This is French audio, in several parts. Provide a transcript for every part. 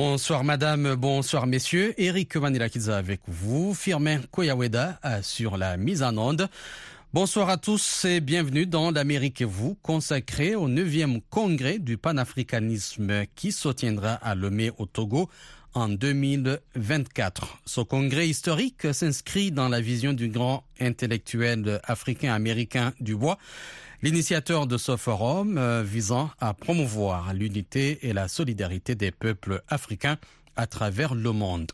Bonsoir madame, bonsoir messieurs. Eric Manilakiza avec vous, Firmin Koyaweda euh, sur la mise en onde. Bonsoir à tous et bienvenue dans l'Amérique et vous, consacré au 9e congrès du panafricanisme qui se tiendra à Lomé au Togo en 2024. Ce congrès historique s'inscrit dans la vision du grand intellectuel africain-américain Dubois, l'initiateur de ce forum euh, visant à promouvoir l'unité et la solidarité des peuples africains à travers le monde.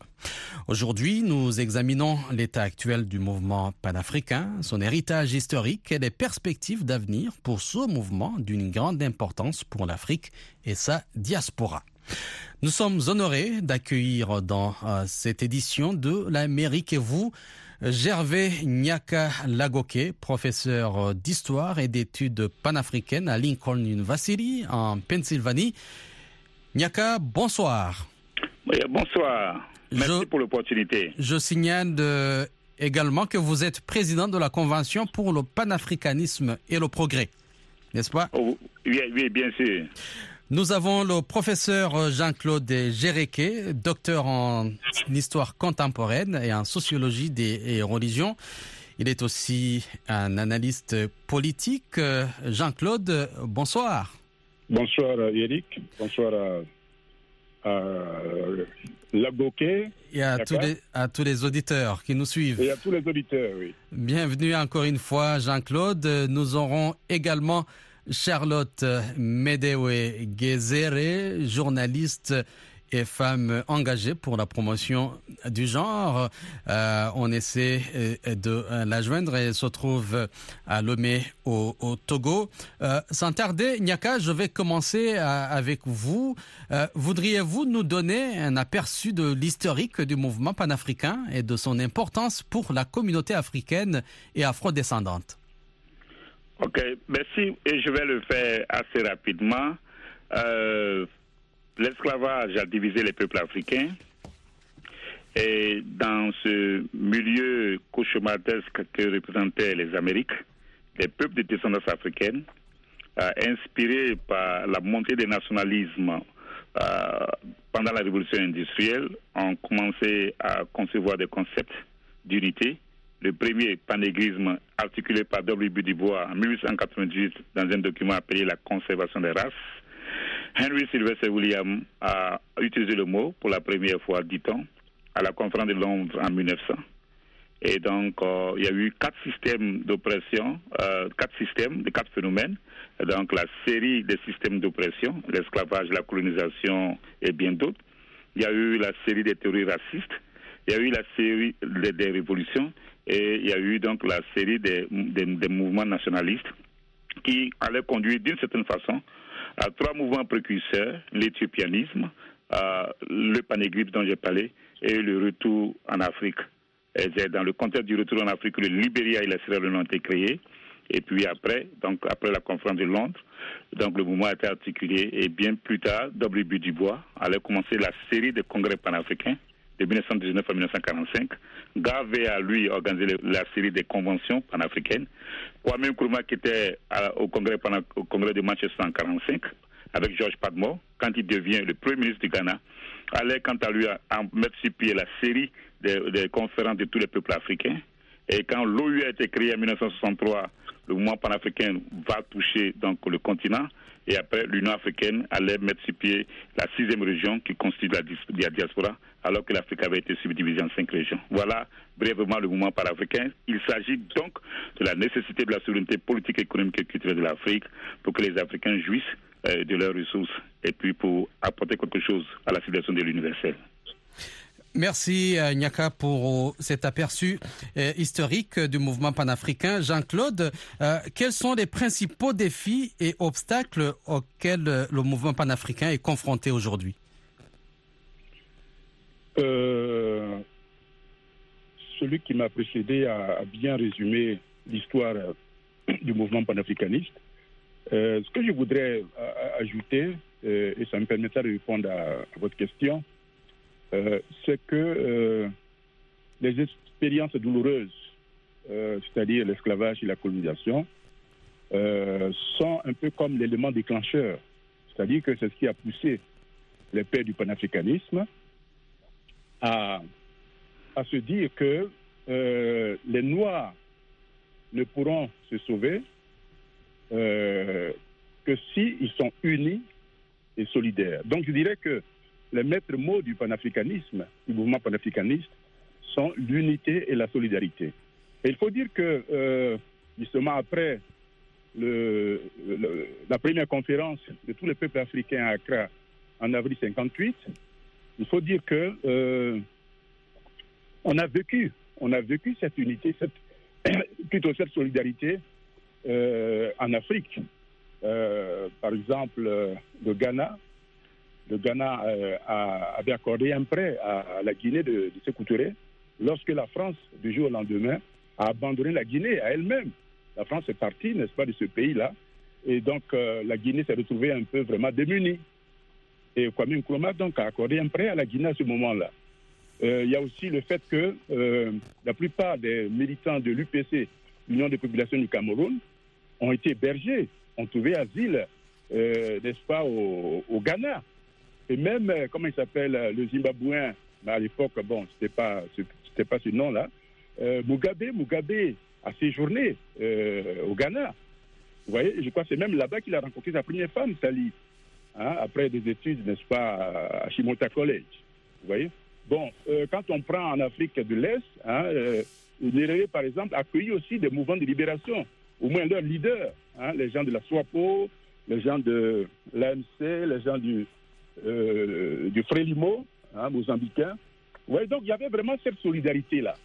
Aujourd'hui, nous examinons l'état actuel du mouvement panafricain, son héritage historique et les perspectives d'avenir pour ce mouvement d'une grande importance pour l'Afrique et sa diaspora. Nous sommes honorés d'accueillir dans euh, cette édition de l'Amérique et vous Gervais Nyaka Lagoke, professeur d'histoire et d'études panafricaines à Lincoln University en Pennsylvanie. Nyaka, bonsoir. Oui, bonsoir. Merci Je- pour l'opportunité. Je signale euh, également que vous êtes président de la Convention pour le panafricanisme et le progrès, n'est-ce pas? Oh, oui, oui, bien sûr. Nous avons le professeur Jean-Claude Géréquet, docteur en histoire contemporaine et en sociologie des et religions. Il est aussi un analyste politique. Euh, Jean-Claude, bonsoir. Bonsoir euh, Eric, bonsoir à, à Lagoquet Et à tous, les, à tous les auditeurs qui nous suivent. et à tous les auditeurs. Oui. Bienvenue encore une fois, Jean-Claude. Nous aurons également Charlotte Medewe Gezere, journaliste et femme engagée pour la promotion du genre. Euh, on essaie euh, de euh, la joindre et se trouve à Lomé au, Togo. Sans tarder, Nyaka, je vais commencer avec vous. Voudriez-vous nous donner un aperçu de l'historique du mouvement panafricain et de son importance pour la communauté africaine et afrodescendante? OK, merci. Et je vais le faire assez rapidement. L'esclavage a divisé les peuples africains. Et dans ce milieu cauchemardesque que représentaient les Amériques, les peuples de descendance africaine, euh, inspirés par la montée des nationalismes euh, pendant la révolution industrielle, ont commencé à concevoir des concepts d'unité. Le premier panégrisme articulé par W. Dubois en 1898 dans un document appelé La conservation des races. Henry Sylvester William a utilisé le mot pour la première fois, dit-on, à la conférence de Londres en 1900. Et donc, euh, il y a eu quatre systèmes d'oppression, euh, quatre systèmes, de quatre phénomènes. Donc, la série des systèmes d'oppression, l'esclavage, la colonisation et bien d'autres. Il y a eu la série des théories racistes. Il y a eu la série des, révolutions. Et il y a eu donc la série des mouvements nationalistes qui allaient conduire d'une certaine façon à trois mouvements précurseurs, l'éthiopianisme, le panégrisme dont j'ai parlé et le retour en Afrique. Dans le contexte du retour en Afrique que le Libéria et la Sierra Leone ont été créés. Et puis après, donc après la conférence de Londres, donc le mouvement a été articulé et bien plus tard, W. Dubois allait commencer la série de congrès panafricains de 1919 à 1945. Garvey a lui organisé la série des conventions panafricaines. Kwame Nkrumah qui était au congrès, au congrès de Manchester en 1945 avec George Padmore, quand il devient le premier ministre du Ghana, allait quant à lui mettre sur pied la série des, des conférences de tous les peuples africains. Et quand l'OU a été créée en 1963, le mouvement panafricain va toucher donc le continent. Et après, l'Union africaine allait mettre sur pied la sixième région qui constitue la, diaspora, alors que l'Afrique avait été subdivisée en cinq régions. Voilà brièvement le mouvement panafricain. Il s'agit donc de la nécessité de la souveraineté politique, économique et culturelle de l'Afrique pour que les Africains jouissent euh, de leurs ressources et puis pour apporter quelque chose à la civilisation de l'universel. Merci euh, Nyaka pour euh, cet aperçu euh, historique du mouvement panafricain. Jean-Claude, quels sont les principaux défis et obstacles auxquels le mouvement panafricain est confronté aujourd'hui? Celui qui m'a précédé a, bien résumé l'histoire du mouvement panafricaniste. Ce que je voudrais ajouter, et ça me permettra de répondre à votre question, euh, c'est que euh, les expériences douloureuses, euh, c'est-à-dire l'esclavage et la colonisation, sont un peu comme l'élément déclencheur. C'est-à-dire que c'est ce qui a poussé les pères du panafricanisme à, à se dire que les Noirs ne pourront se sauver que s'ils sont unis et solidaires. Donc je dirais que les maîtres mots du panafricanisme, du mouvement panafricaniste, sont l'unité et la solidarité. Et il faut dire que, euh, justement, après la première conférence de tous les peuples africains à Accra en avril 58, il faut dire que euh, on a vécu, on a vécu cette unité, plutôt cette solidarité euh, en Afrique. Par exemple, le Ghana, le Ghana euh, a- avait accordé un prêt à, la Guinée de, de Sékou Touré lorsque la France, du jour au lendemain, a abandonné la Guinée à elle-même. La France est partie, n'est-ce pas, de ce pays-là. Et donc, euh, la Guinée s'est retrouvée un peu vraiment démunie. Et Kwame Nkrumah, donc, a accordé un prêt à la Guinée à ce moment-là. Euh, Il y a aussi le fait que la plupart des militants de l'UPC, l'Union des populations du Cameroun, ont été hébergés, ont trouvé asile, n'est-ce pas, au Ghana. Et même, euh, comment il s'appelle, euh, le Zimbabwéen, à l'époque, bon, c'était pas, c'était pas ce nom-là, euh, Mugabe, Mugabe a séjourné au Ghana. Vous voyez, je crois que c'est même là-bas qu'il a rencontré sa première femme, Sally, hein, après des études, n'est-ce pas, à Shimota College. Vous voyez? Bon, quand on prend en Afrique de l'Est, hein, Nyerere, par exemple, accueilli aussi des mouvements de libération, au moins leurs leaders, hein, les gens de la SWAPO, les gens de l'AMC, les gens du, euh, du Frélimo, hein, mozambicain. Voyez, donc il y avait vraiment cette solidarité-là.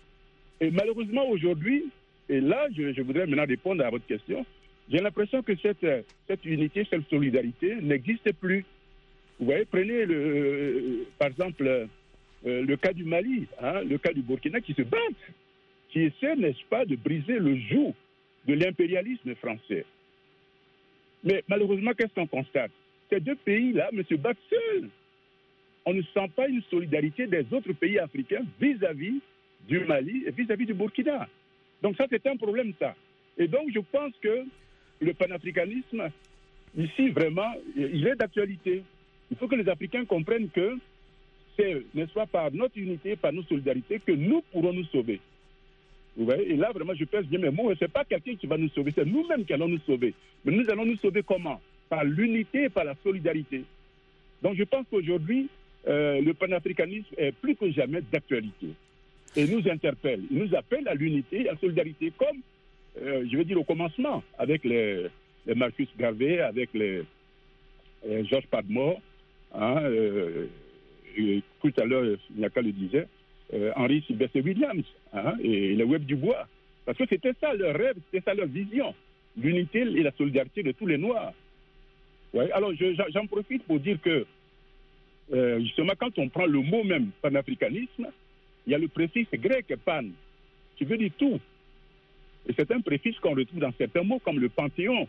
Et malheureusement, aujourd'hui, et là, je, voudrais maintenant répondre à votre question, j'ai l'impression que cette, cette unité, cette solidarité n'existe plus. Vous voyez, prenez le, euh, par exemple euh, le cas du Mali, hein, le cas du Burkina qui se battent, qui essaient, n'est-ce pas, de briser le joug de l'impérialisme français. Mais malheureusement, qu'est-ce qu'on constate? Ces deux pays-là ne se battent seuls. On ne sent pas une solidarité des autres pays africains vis-à-vis du Mali et vis-à-vis du Burkina. Donc ça, c'est un problème, ça. Et donc, je pense que le panafricanisme, ici, vraiment, il est d'actualité. Il faut que les Africains comprennent que c'est, n'est-ce pas, par notre unité, par nos solidarités, que nous pourrons nous sauver. Vous voyez Et là, vraiment, je pèse bien mes mots. Ce n'est pas quelqu'un qui va nous sauver, c'est nous-mêmes qui allons nous sauver. Mais nous allons nous sauver comment? Par l'unité et par la solidarité. Donc, je pense qu'aujourd'hui, euh, le panafricanisme est plus que jamais d'actualité. Et nous interpelle. Il nous appelle à l'unité et à la solidarité, comme, euh, je veux dire, au commencement, avec les, Marcus Garvey, avec les, euh, Georges Padmore, hein, euh, et tout à l'heure, Nyaka le disait, Henri Sylvester Williams hein, et le Web du Bois. Parce que c'était ça leur rêve, c'était ça leur vision, l'unité et la solidarité de tous les Noirs. Ouais, alors je- j'en profite pour dire que, euh, justement, quand on prend le mot même panafricanisme, il y a le préfixe grec pan, qui veut dire tout. Et c'est un préfixe qu'on retrouve dans certains mots comme le panthéon,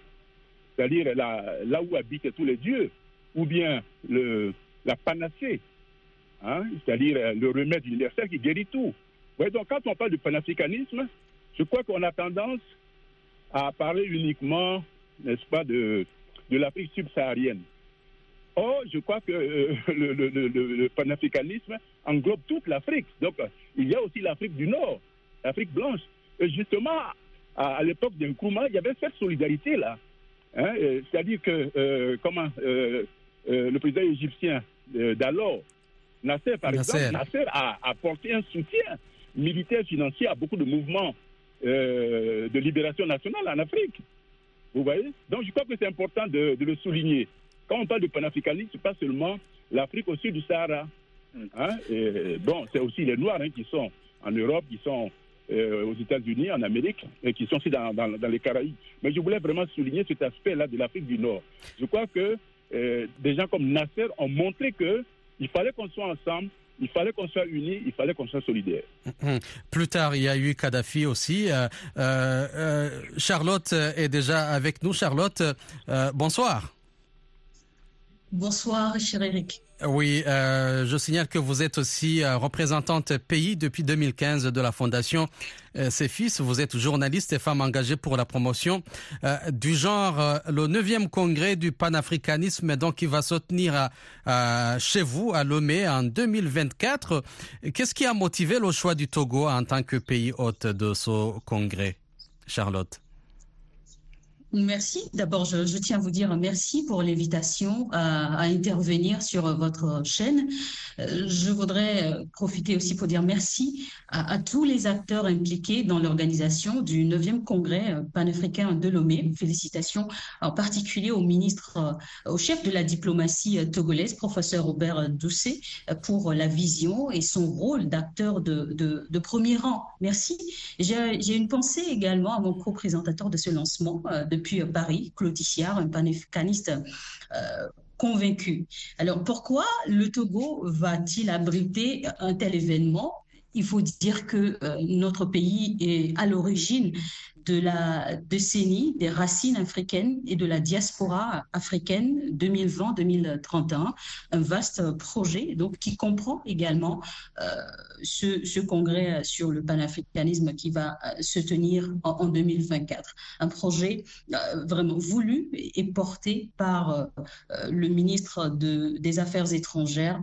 c'est-à-dire là, là où habitent tous les dieux, ou bien le, la panacée, hein, c'est-à-dire euh, le remède universel qui guérit tout. Ouais, donc quand on parle de panafricanisme, je crois qu'on a tendance à parler uniquement, n'est-ce pas, de, de l'Afrique subsaharienne. Or, je crois que euh, le, le- le- le- le panafricanisme englobe toute l'Afrique. Donc, euh, il y a aussi l'Afrique du Nord, l'Afrique blanche. Et justement, à, à l'époque d'un Nkrumah, il y avait cette solidarité-là. Hein, euh, C'est-à-dire que, euh, comment, le président égyptien d'alors, Nasser, par Nasser. exemple, Nasser a apporté un soutien militaire financier à beaucoup de mouvements de libération nationale en Afrique. Vous voyez Donc je crois que c'est important de, le souligner. Quand on parle de panafricanisme, c'est pas seulement l'Afrique au sud du Sahara. Hein, bon, c'est aussi les Noirs hein, qui sont en Europe, qui sont euh, aux États-Unis, en Amérique, et qui sont aussi dans, les Caraïbes. Mais je voulais vraiment souligner cet aspect-là de l'Afrique du Nord. Je crois que euh, des gens comme Nasser ont montré que il fallait qu'on soit ensemble, il fallait qu'on soit unis, il fallait qu'on soit solidaires. Plus tard, il y a eu Kadhafi aussi. Euh, euh, Charlotte est déjà avec nous. Charlotte, euh, bonsoir. Bonsoir, cher Eric. Oui, euh, je signale que vous êtes aussi euh, représentante pays depuis 2015 de la Fondation euh, Fils. Vous êtes journaliste et femme engagée pour la promotion euh, du genre. Euh, le 9e congrès du panafricanisme, donc, qui va se tenir chez vous, à Lomé, en 2024. Qu'est-ce qui a motivé le choix du Togo en tant que pays hôte de ce congrès, Charlotte? Merci. D'abord, je, tiens à vous dire merci pour l'invitation à, intervenir sur votre chaîne. Je voudrais profiter aussi pour dire merci à, tous les acteurs impliqués dans l'organisation du 9e congrès panafricain de Lomé. Félicitations en particulier au ministre, au chef de la diplomatie togolaise, professeur Robert Doucet, pour la vision et son rôle d'acteur de, premier rang. Merci. J'ai une pensée également à mon co-présentateur de ce lancement, depuis Paris, Claude un panafricaniste euh, convaincu. Alors pourquoi le Togo va-t-il abriter un tel événement il faut dire que euh, notre pays est à l'origine de la décennie des racines africaines et de la diaspora africaine 2020-2031, un vaste projet donc qui comprend également euh, ce, congrès sur le panafricanisme qui va se tenir en, en 2024. Un projet euh, vraiment voulu et porté par euh, le ministre de, des Affaires étrangères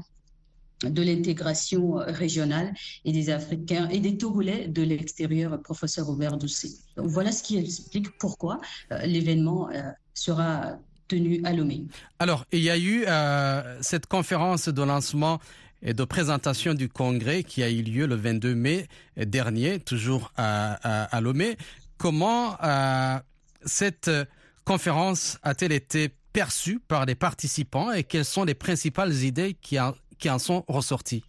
de l'intégration régionale et des Africains et des Togolais de l'extérieur, professeur Robert Doucet. Voilà ce qui explique pourquoi euh, l'événement euh, sera tenu à Lomé. Alors, il y a eu euh, cette conférence de lancement et de présentation du congrès qui a eu lieu le 22 mai dernier, toujours à Lomé. Comment cette conférence a-t-elle été perçue par les participants et quelles sont les principales idées qui, a, qui en sont ressortis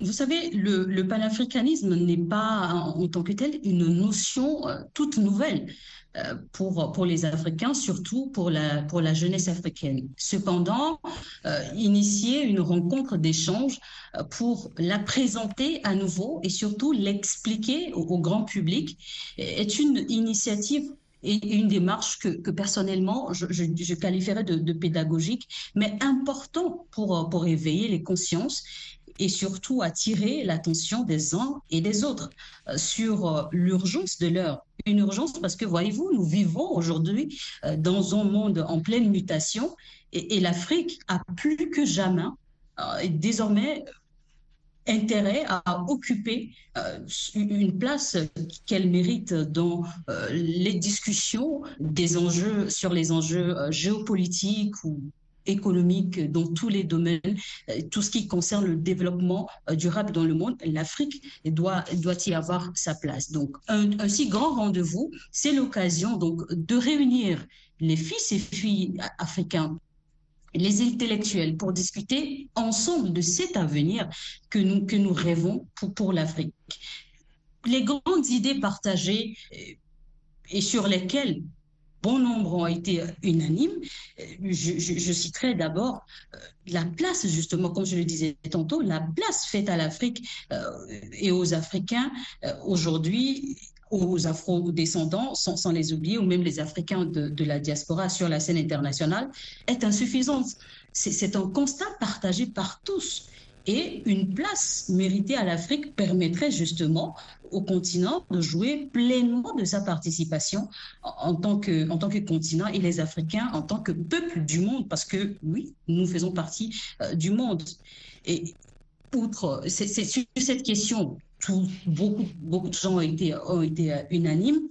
vous savez, le, le panafricanisme n'est pas en, tant que tel une notion euh, toute nouvelle euh, pour, pour les Africains, surtout pour la, pour la jeunesse africaine. Cependant, euh, initier une rencontre d'échange pour la présenter à nouveau et surtout l'expliquer au grand public est une initiative et une démarche que, que personnellement je, je, qualifierais de, pédagogique, mais important pour, pour éveiller les consciences et surtout attirer l'attention des uns et des autres sur l'urgence de l'heure. Une urgence parce que, voyez-vous, nous vivons aujourd'hui dans un monde en pleine mutation et, l'Afrique a plus que jamais, euh, désormais, intérêt à occuper euh, une place qu'elle mérite dans euh, les discussions des enjeux sur les enjeux euh, géopolitiques ou économiques dans tous les domaines, tout ce qui concerne le développement durable dans le monde, l'Afrique doit, doit y avoir sa place. Donc, un, un si grand rendez-vous, c'est l'occasion donc de réunir les fils et filles africains les intellectuels pour discuter ensemble de cet avenir que nous, que nous rêvons pour, pour l'Afrique. Les grandes idées partagées et sur lesquelles bon nombre ont été unanimes. Je, je, citerai d'abord la place, justement, comme je le disais tantôt, la place faite à l'Afrique euh, et aux Africains euh, aujourd'hui aux afro-descendants, sans, les oublier, ou même les Africains de, de, la diaspora sur la scène internationale, est insuffisante. C'est un constat partagé par tous. Et une place méritée à l'Afrique permettrait justement au continent de jouer pleinement de sa participation en tant, que, en tant que continent et les Africains en tant que peuple du monde, parce que oui, nous faisons partie euh, du monde. Et outre, c'est sur cette question beaucoup, beaucoup de gens ont été, ont été unanimes.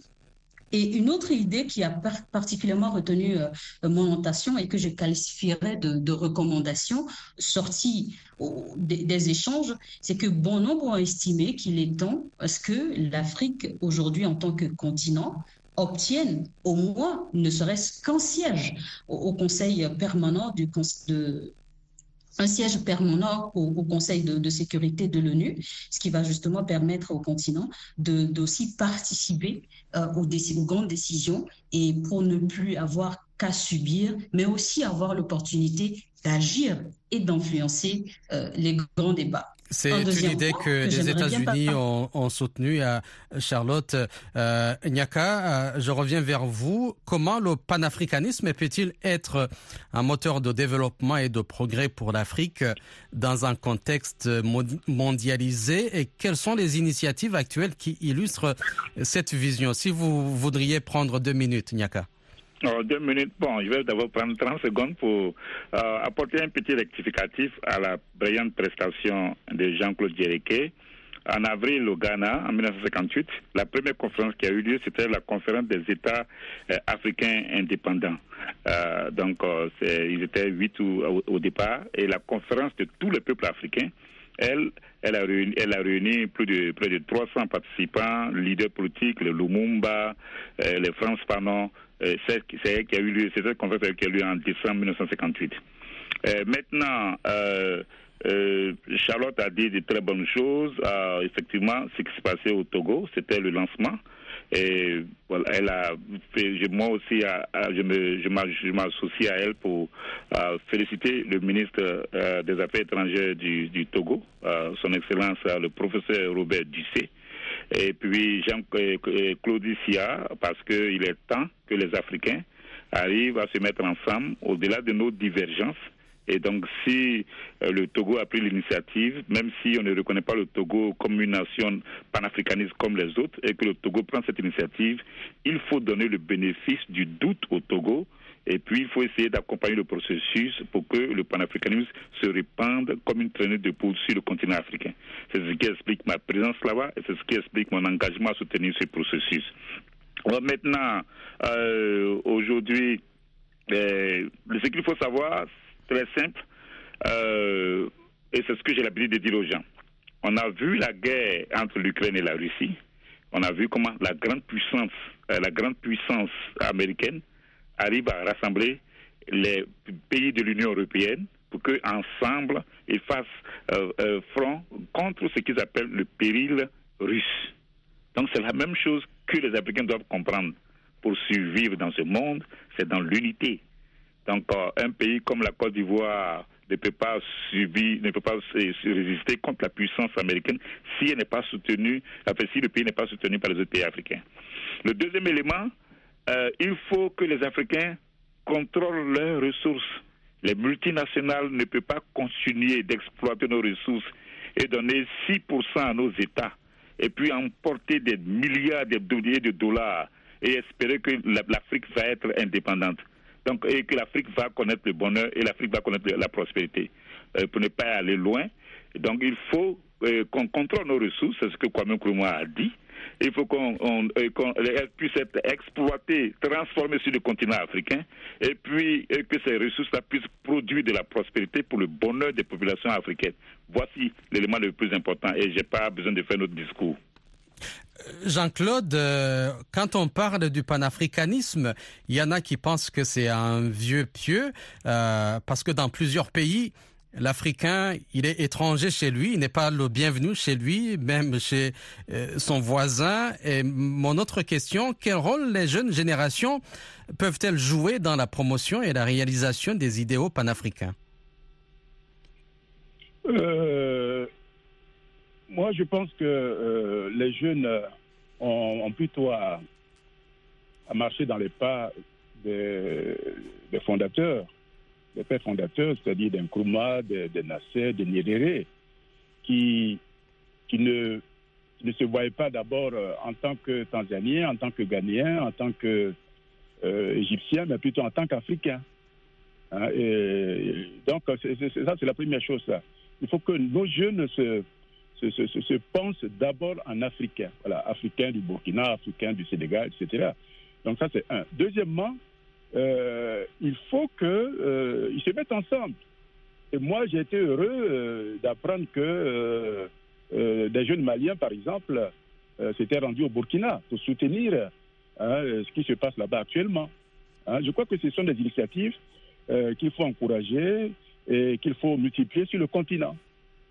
Et une autre idée qui a particulièrement retenu euh, mon attention et que je qualifierais de, recommandation sortie des, échanges, c'est que bon nombre ont estimé qu'il est temps parce que l'Afrique aujourd'hui en tant que continent obtienne au moins ne serait-ce qu'un siège au, au, Conseil permanent du, de, un siège permanent au, Conseil de, sécurité de l'ONU, ce qui va justement permettre au continent d'aussi participer euh, aux, aux, grandes décisions et pour ne plus avoir qu'à subir, mais aussi avoir l'opportunité d'agir et d'influencer euh, les grands débats. C'est une idée que, que les États-Unis ont, ont soutenue à Charlotte euh, Nyaka. Je reviens vers vous. Comment le panafricanisme peut-il être un moteur de développement et de progrès pour l'Afrique dans un contexte mondialisé? Et quelles sont les initiatives actuelles qui illustrent cette vision? Si vous voudriez prendre deux minutes, Nyaka. Oh, deux minutes. Bon, je vais d'abord prendre 30 secondes pour euh, apporter un petit rectificatif à la brillante prestation de Jean-Claude Djereké. En avril, au Ghana, en 1958, la première conférence qui a eu lieu, c'était la conférence des États euh, africains indépendants. Euh, donc, ils étaient huit au, départ, et la conférence de tous les peuples africains, elle, elle a réuni, elle a réuni plus de près de 300 participants, leaders politiques, le Lumumba, les France Fanon, c'est qui a eu lieu, cette qui a eu lieu en décembre 1958. Euh, maintenant, euh, euh, Charlotte a dit de très bonnes choses. effectivement, ce qui s'est passé au Togo, c'était le lancement. Et elle a moi aussi, à, à, je m'associe à elle pour féliciter le ministre euh, des Affaires étrangères du, Togo, euh, son Excellence le professeur Robert Dussé, et puis Jean-Claude Sia, parce qu'il est temps que les Africains arrivent à se mettre ensemble au-delà de nos divergences. Et donc, si euh, le Togo a pris l'initiative, même si on ne reconnaît pas le Togo comme une nation panafricaniste comme les autres, et que le Togo prend cette initiative, il faut donner le bénéfice du doute au Togo et puis, il faut essayer d'accompagner le processus pour que le panafricanisme se répande comme une traînée de poudre sur le continent africain. C'est ce qui explique ma présence là-bas et c'est ce qui explique mon engagement à soutenir ce processus. Maintenant, euh, aujourd'hui, euh, ce qu'il faut savoir, très simple, euh, et c'est ce que j'ai l'habitude de dire aux gens. On a vu la guerre entre l'Ukraine et la Russie. On a vu comment la grande puissance, la grande puissance américaine arrive à rassembler les pays de l'Union européenne pour qu'ensemble, ils fassent euh, euh, front contre ce qu'ils appellent le péril russe. Donc c'est la même chose que les Africains doivent comprendre pour survivre dans ce monde, c'est dans l'unité. Donc euh, un pays comme la Côte d'Ivoire ne peut pas subir, ne peut pas résister contre la puissance américaine si elle n'est pas soutenue, enfin, si le pays n'est pas soutenu par les autres pays africains. Le deuxième élément, euh, il faut que les Africains contrôlent leurs ressources. Les multinationales ne peuvent pas continuer d'exploiter nos ressources et donner 6% à nos États et puis emporter des milliards de de dollars et espérer que l'Afrique va être indépendante. Donc, et que l'Afrique va connaître le bonheur et l'Afrique va connaître la prospérité. Euh, pour ne pas aller loin, donc il faut euh, qu'on contrôle nos ressources, c'est ce que Kwame Nkrumah a dit, il faut qu'on qu puisse être exploitée, transformée sur le continent africain, et puis que ces ressources-là puissent produire de la prospérité pour le bonheur des populations africaines. Voici l'élément le plus important, et je n'ai pas besoin de faire notre discours. Jean-Claude, euh, quand on parle du panafricanisme, il y en a qui pensent que c'est un vieux pieux, euh, parce que dans plusieurs pays, l'Africain, il est étranger chez lui, il n'est pas le bienvenu chez lui, même chez euh, son voisin. Et mon autre question, quel rôle les jeunes générations peuvent-elles jouer dans la promotion et la réalisation des idéaux panafricains? Euh, Moi, je pense que euh, les jeunes ont, plutôt à, marcher dans les pas des fondateurs les pères fondateurs, c'est-à-dire d'Nkrumah, de, de Nasser, de Nyerere, qui, qui ne, ne se voyaient pas d'abord euh, en tant que Tanzaniens, en tant que Ghanéens, en tant que euh, mais plutôt en tant qu'Africains. Hein, donc, ça, c'est la première chose. Il faut que nos jeunes se, se, se, se pensent d'abord en Africains. Voilà, Africains du Burkina, Africains du Sénégal, etc. Donc, ça, c'est un. Deuxièmement, euh, il faut qu'ils euh, se mettent ensemble. Et moi, j'ai été heureux euh, d'apprendre que des jeunes Maliens, par exemple, s'étaient rendus au Burkina pour soutenir hein, ce qui se passe là-bas actuellement. Hein, je crois que ce sont des initiatives qu'il faut encourager et qu'il faut multiplier sur le continent.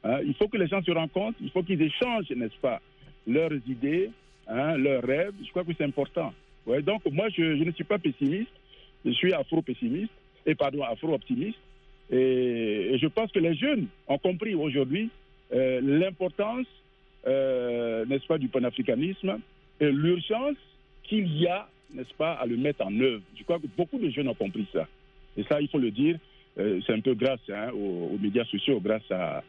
Hein, il faut que les gens se rencontrent, il faut qu'ils échangent, n'est-ce pas, leurs idées, leurs rêves. Je crois que c'est important. Donc moi, je, ne suis pas pessimiste, je suis afro-pessimiste, et pardon, afro-optimiste. Et, je pense que les jeunes ont compris aujourd'hui euh, l'importance, euh, n'est-ce pas, du panafricanisme et l'urgence qu'il y a, n'est-ce pas, à le mettre en œuvre. Je crois que beaucoup de jeunes ont compris ça. Et ça, il faut le dire, euh, c'est un peu grâce hein, aux, médias sociaux, grâce à,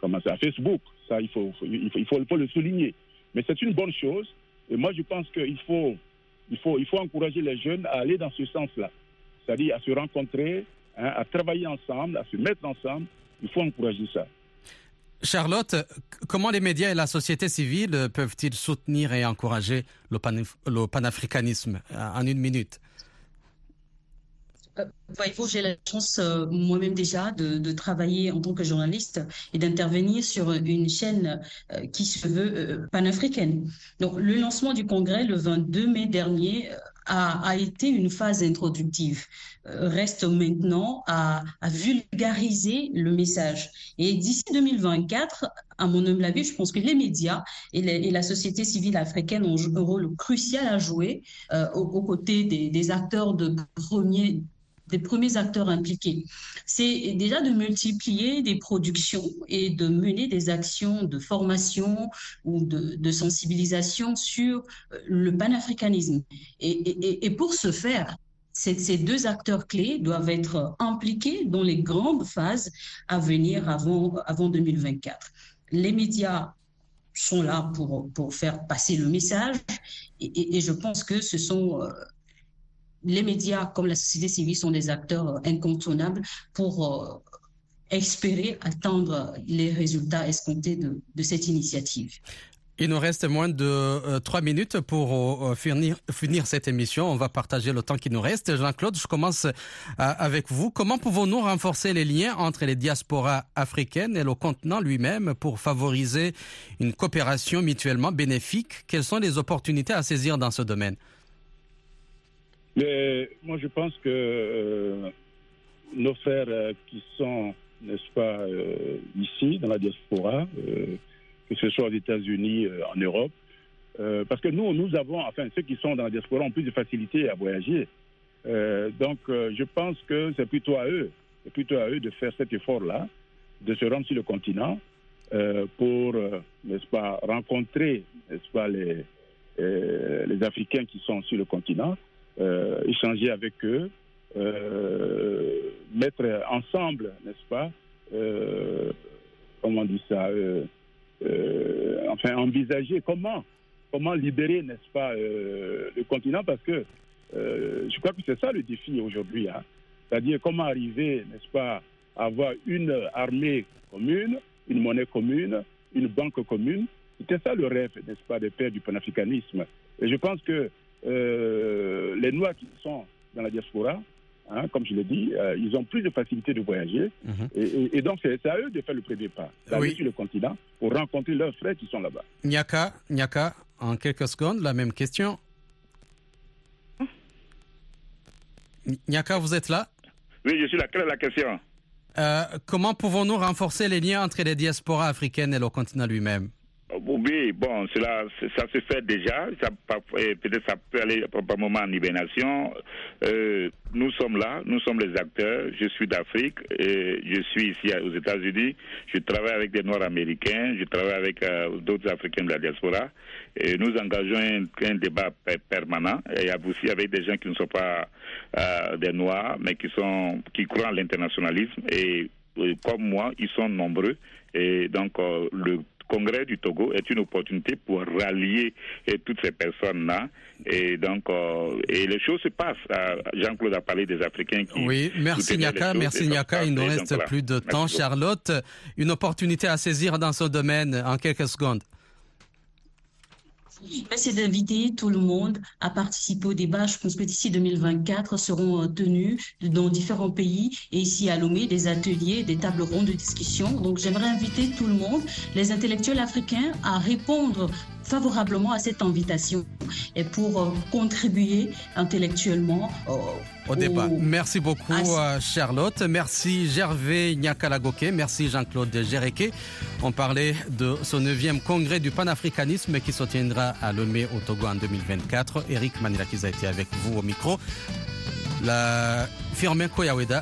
comment à Facebook. Ça, il, faut, il, faut, il faut le souligner. Mais c'est une bonne chose. Et moi, je pense qu'il faut, il faut, il faut encourager les jeunes à aller dans ce sens-là. C'est-à-dire à se rencontrer, hein, à travailler ensemble, à se mettre ensemble. Il faut encourager ça. Charlotte, comment les médias et la société civile peuvent-ils soutenir et encourager le, panaf le panafricanisme? En une minute Voyez-vous, j'ai la chance euh, moi-même déjà de, travailler en tant que journaliste et d'intervenir sur une chaîne euh, qui se veut euh, panafricaine. Donc, le lancement du congrès le 22 mai dernier a, a, été une phase introductive. Reste maintenant à, vulgariser le message. Et d'ici 2024, à mon humble avis, je pense que les médias et, la société civile africaine ont un rôle crucial à jouer euh, aux, côtés des acteurs de premier des premiers acteurs impliqués. C'est déjà de multiplier des productions et de mener des actions de formation ou de, sensibilisation sur le panafricanisme. Et, et, pour ce faire, ces deux acteurs clés doivent être impliqués dans les grandes phases à venir avant, avant 2024. Les médias sont là pour, pour faire passer le message et, et je pense que ce sont les médias comme la société civile sont des acteurs incontournables pour espérer atteindre les résultats escomptés de, cette initiative. Il nous reste moins de euh, trois minutes pour euh, finir, cette émission. On va partager le temps qui nous reste. Jean-Claude, je commence euh, avec vous. Comment pouvons-nous renforcer les liens entre les diasporas africaines et le continent lui-même pour favoriser une coopération mutuellement bénéfique? Quelles sont les opportunités à saisir dans ce domaine? Mais moi, je pense que euh, nos frères euh, qui sont, n'est-ce pas, euh, ici, dans la diaspora, que ce soit aux États-Unis, en Europe, parce que nous, nous avons, enfin, ceux qui sont dans la diaspora ont plus de facilité à voyager. donc, je pense que c'est plutôt à eux, c'est plutôt à eux de faire cet effort-là, de se rendre sur le continent pour, n'est-ce pas, rencontrer, n'est-ce pas, les, Africains qui sont sur le continent échanger avec eux, euh, mettre ensemble, n'est-ce pas, euh, comment on dit ça, enfin envisager comment, comment libérer, n'est-ce pas, le continent, parce que je crois que c'est ça le défi aujourd'hui, hein. c'est-à-dire comment arriver, n'est-ce pas, à avoir une armée commune, une monnaie commune, une banque commune. C'était ça le rêve, n'est-ce pas, des pères du panafricanisme. Et je pense que euh, les Noirs qui sont dans la diaspora, hein, comme je l'ai dit, euh, ils ont plus de facilité de voyager. Mm -hmm. et, et, et, donc, c'est à eux de faire le premier pas, d'aller oui. sur le continent pour rencontrer leurs frères qui sont là-bas. Nyaka, Nyaka, en quelques secondes, la même question. Nyaka, vous êtes là? Oui, je suis là. Quelle est la question? Euh, Comment pouvons-nous renforcer les liens entre les diasporas africaines et le continent lui-même? Oui, bon, cela, ça se fait déjà. Peut-être ça peut aller par moment en hibernation. Euh, nous sommes là, nous sommes les acteurs. Je suis d'Afrique, je suis ici aux États-Unis. Je travaille avec des Noirs américains, je travaille avec euh, d'autres Africains de la diaspora. Et nous engageons un, débat permanent. Et aussi avec des gens qui ne sont pas euh, des Noirs, mais qui sont qui croient en l'internationalisme. Et, comme moi, ils sont nombreux. Et donc, euh, le congrès du Togo est une opportunité pour rallier et toutes ces personnes-là. Et donc, euh, et les choses se passent. Jean-Claude a parlé des Africains qui. Oui, merci Niaka, merci Niaka. Il nous reste plus de temps. Charlotte, une opportunité à saisir dans ce domaine en quelques secondes. C'est d'inviter tout le monde à participer au débat. Je pense que d'ici 2024 seront euh, tenus dans différents pays et ici à Lomé des ateliers, des tables rondes de discussion. Donc j'aimerais inviter tout le monde, les intellectuels africains, à répondre favorablement à cette invitation et pour euh, contribuer intellectuellement euh, au débat. Merci beaucoup à... Charlotte, merci Gervais Nyakalagoke, merci Jean-Claude Géréquet. On parlait de ce 9e congrès du panafricanisme qui se tiendra à Lomé au Togo en 2024. Eric Manilakiza a été avec vous au micro. La Firmin Koyaweda